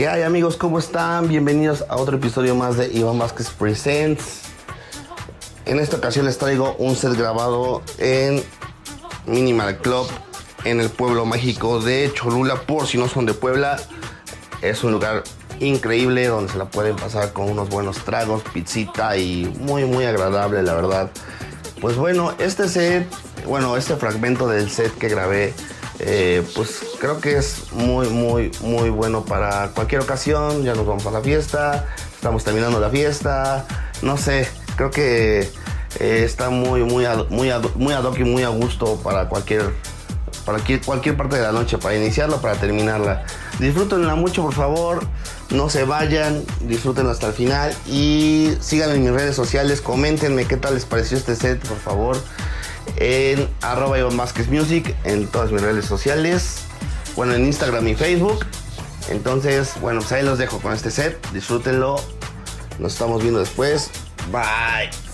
¿Qué hay amigos? ¿Cómo están? Bienvenidos a otro episodio más de Iván Vázquez Presents. En esta ocasión les traigo un set grabado en Minimal Club en el pueblo mágico de Cholula. Por si no son de Puebla, es un lugar increíble donde se la pueden pasar con unos buenos tragos, pizzita y muy muy agradable la verdad. Pues bueno, este set, bueno, este fragmento del set que grabé eh, pues creo que es muy, muy, muy bueno para cualquier ocasión. Ya nos vamos a la fiesta, estamos terminando la fiesta, no sé, creo que eh, está muy, muy, muy, muy ad hoc y muy a gusto para cualquier, para cualquier parte de la noche, para iniciarla, para terminarla. Disfrútenla mucho, por favor. No se vayan, disfrútenlo hasta el final y síganme en mis redes sociales, coméntenme qué tal les pareció este set, por favor en arroba Iván Vázquez Music en todas mis redes sociales. Bueno, en Instagram y Facebook. Entonces, bueno, pues ahí los dejo con este set. Disfrútenlo. Nos estamos viendo después. Bye.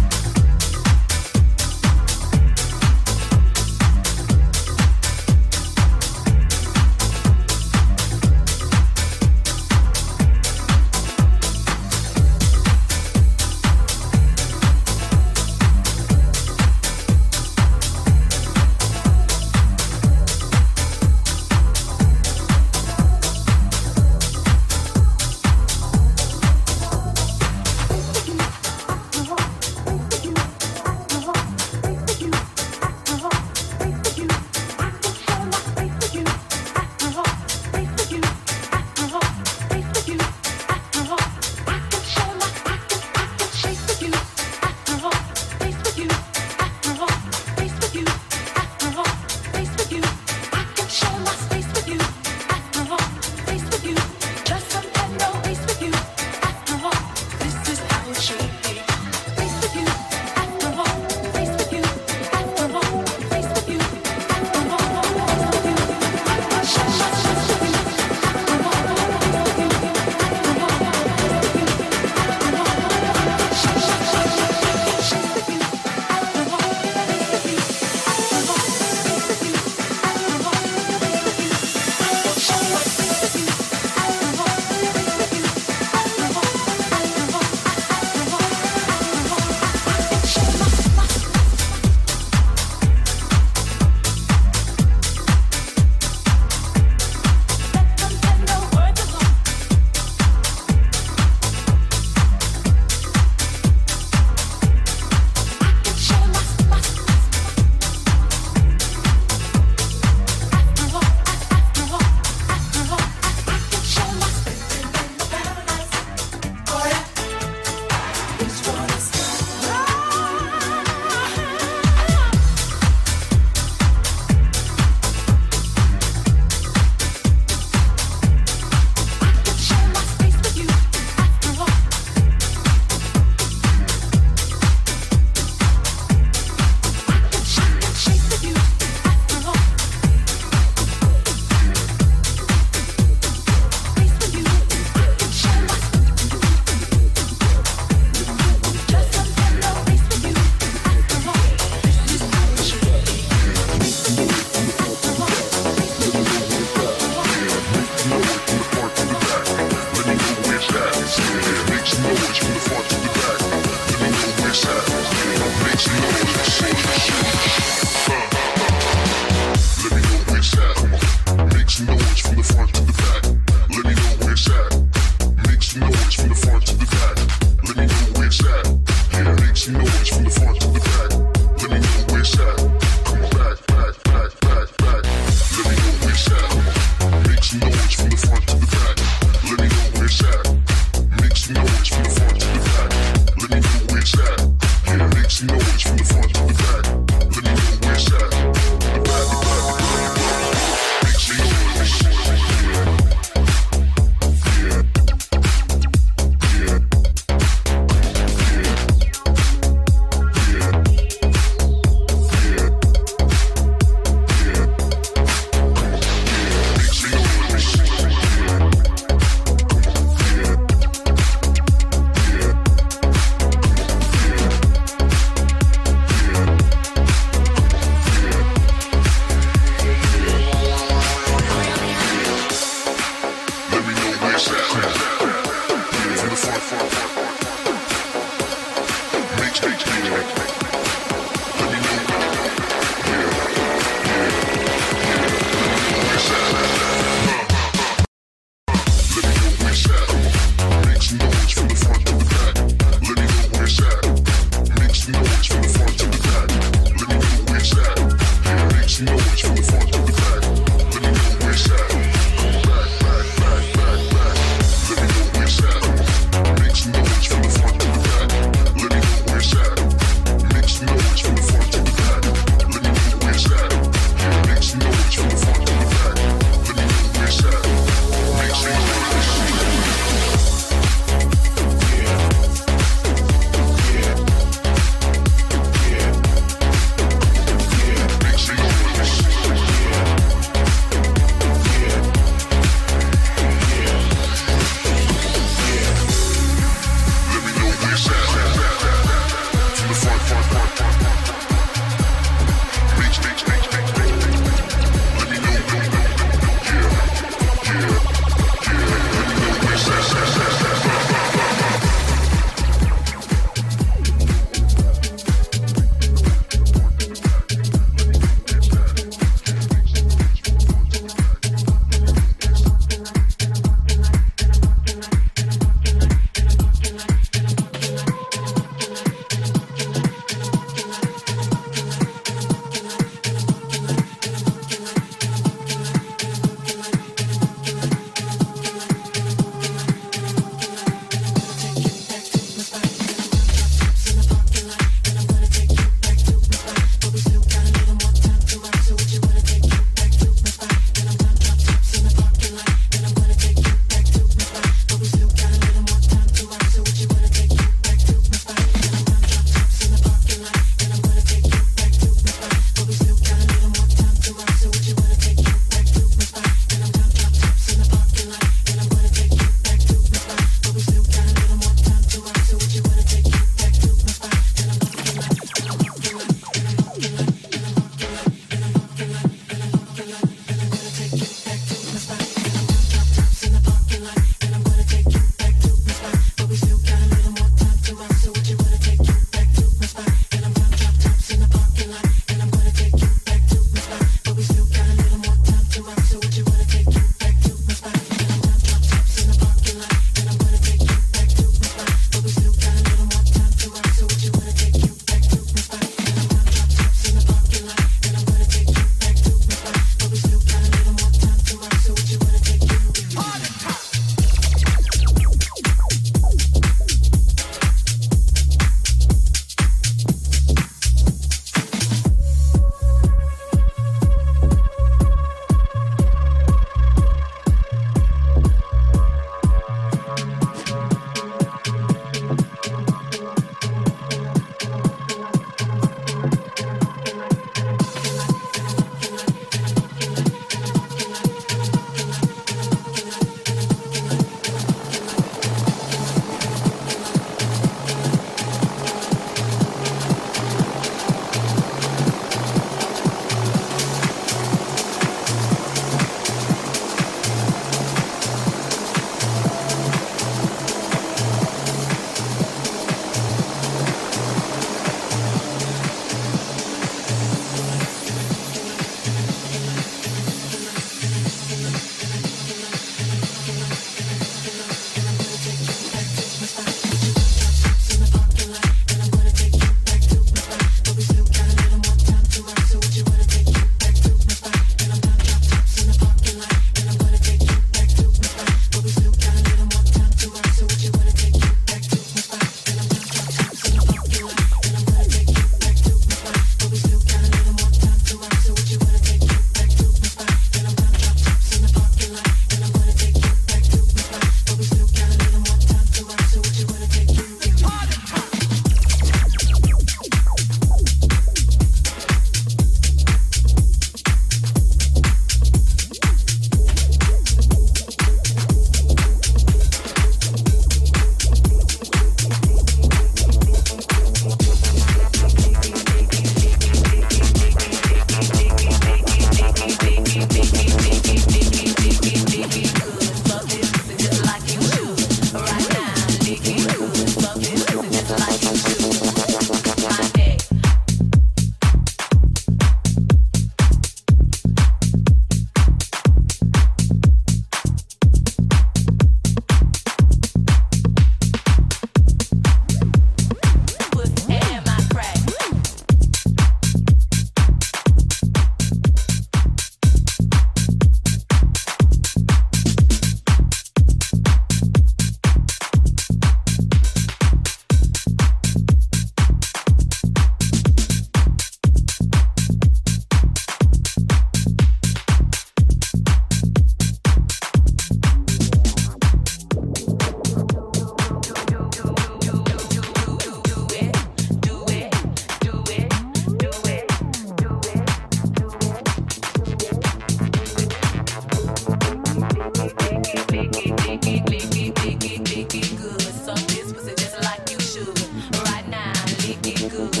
right now. Lick it good.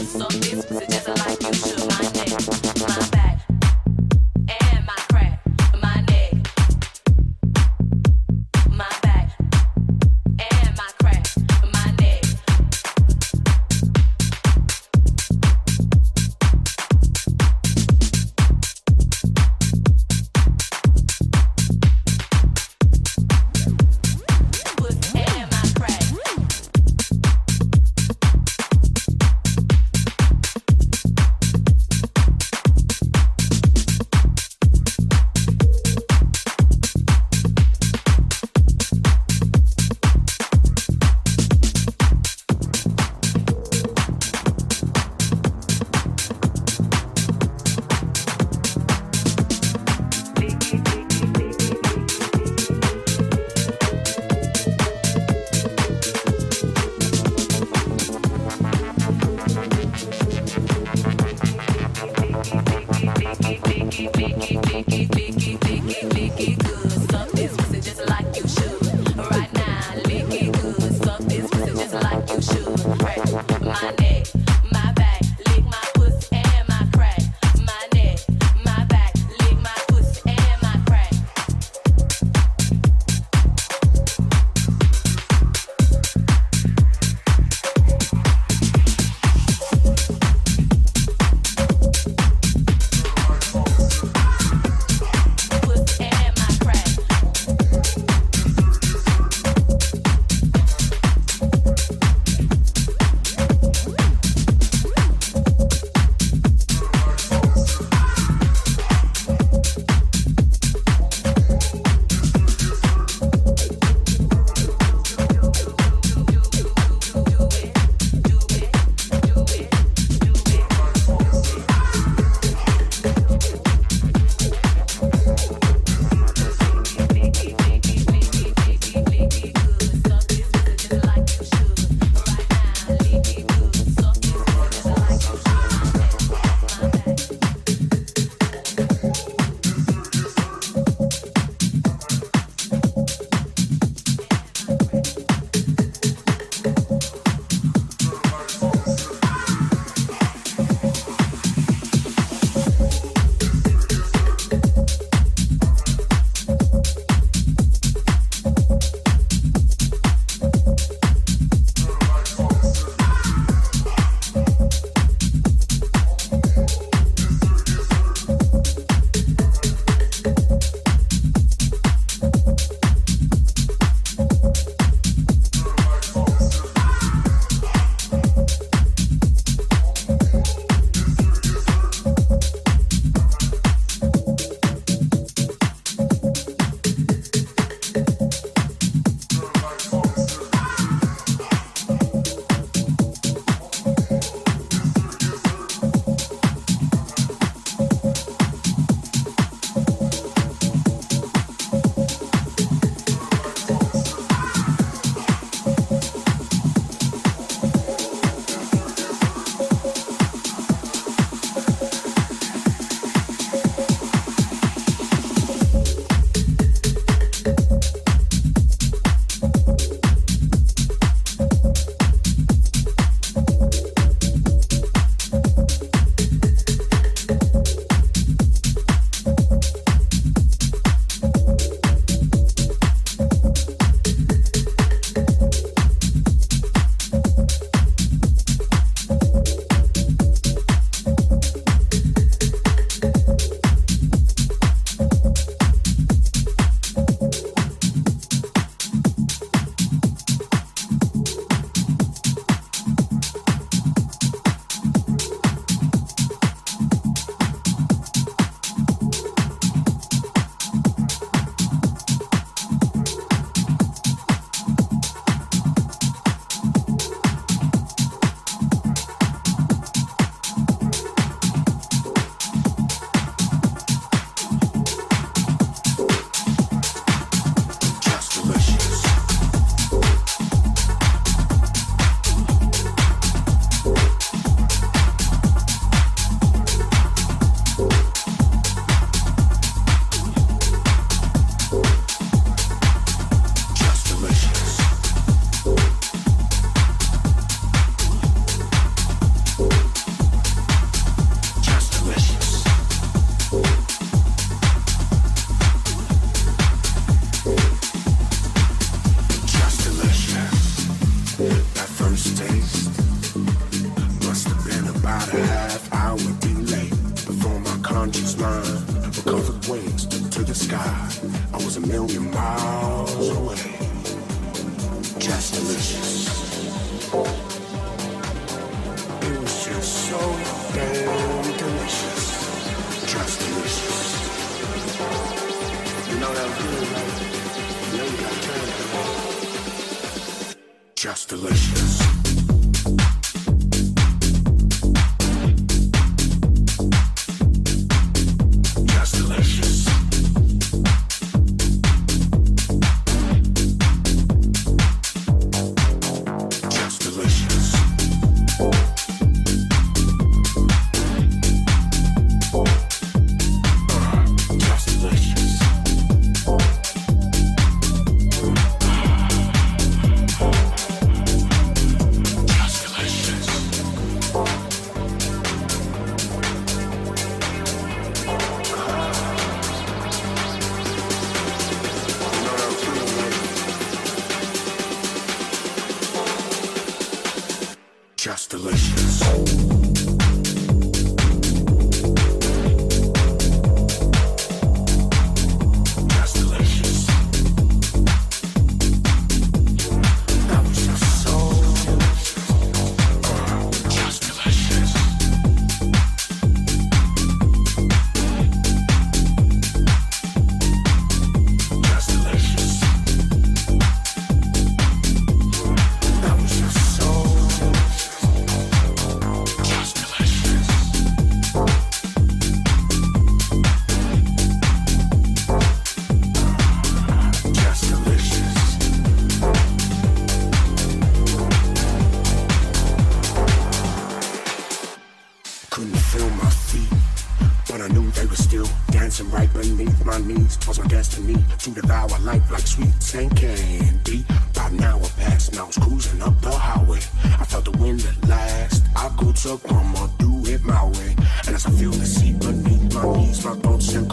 knees, twas my destiny to devour life like sweet and candy. now, I'm passed, now I was cruising up the highway. I felt the wind at last. I go to grandma, do it my way. And as I feel the sea beneath my knees, my thoughts and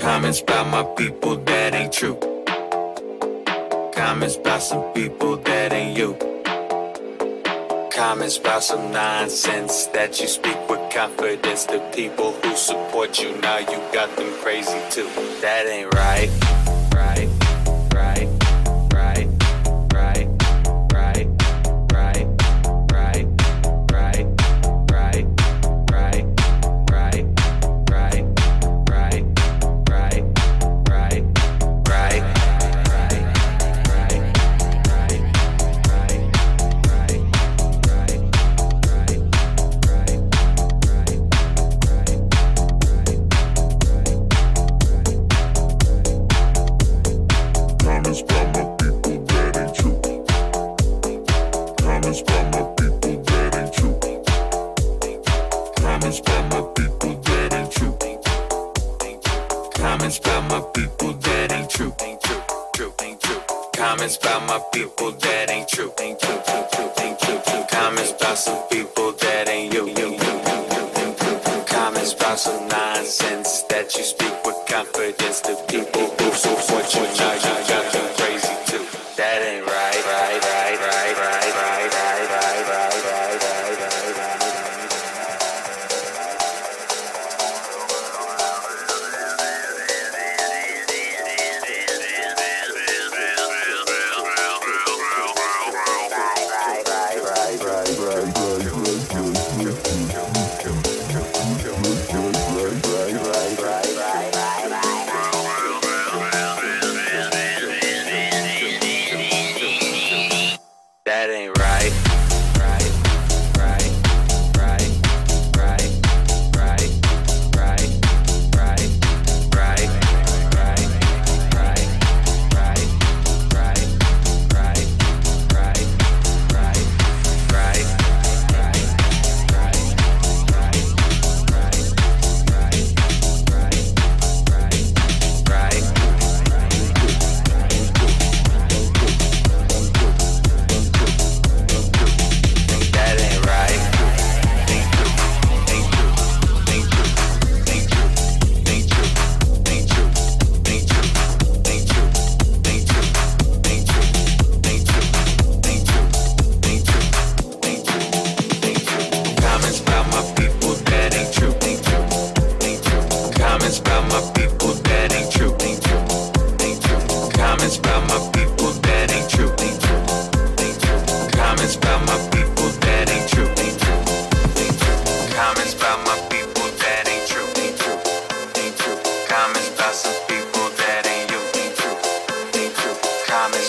Comments about my people that ain't true. Comments about some people that ain't you. Comments about some nonsense that you speak with confidence. The people who support you now, you got them crazy too. That ain't right. Comments by my people that ain't true. Ain't true, true, ain't true. Comments by my people that ain't true. Ain't true, true, true, ain't true, true. Comments by some people that ain't you. you, you, you, you, you. Comments by some nonsense that you speak with confidence to people who so what you know.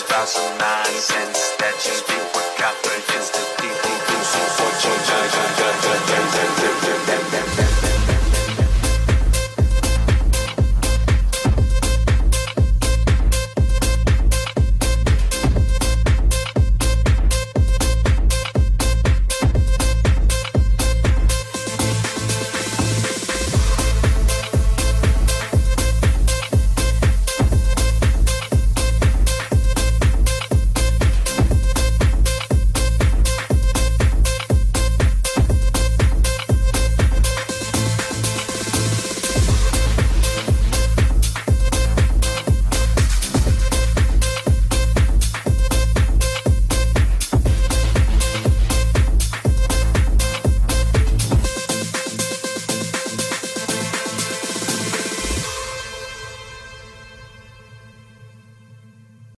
about some nonsense that you speak with confidence The people who so for your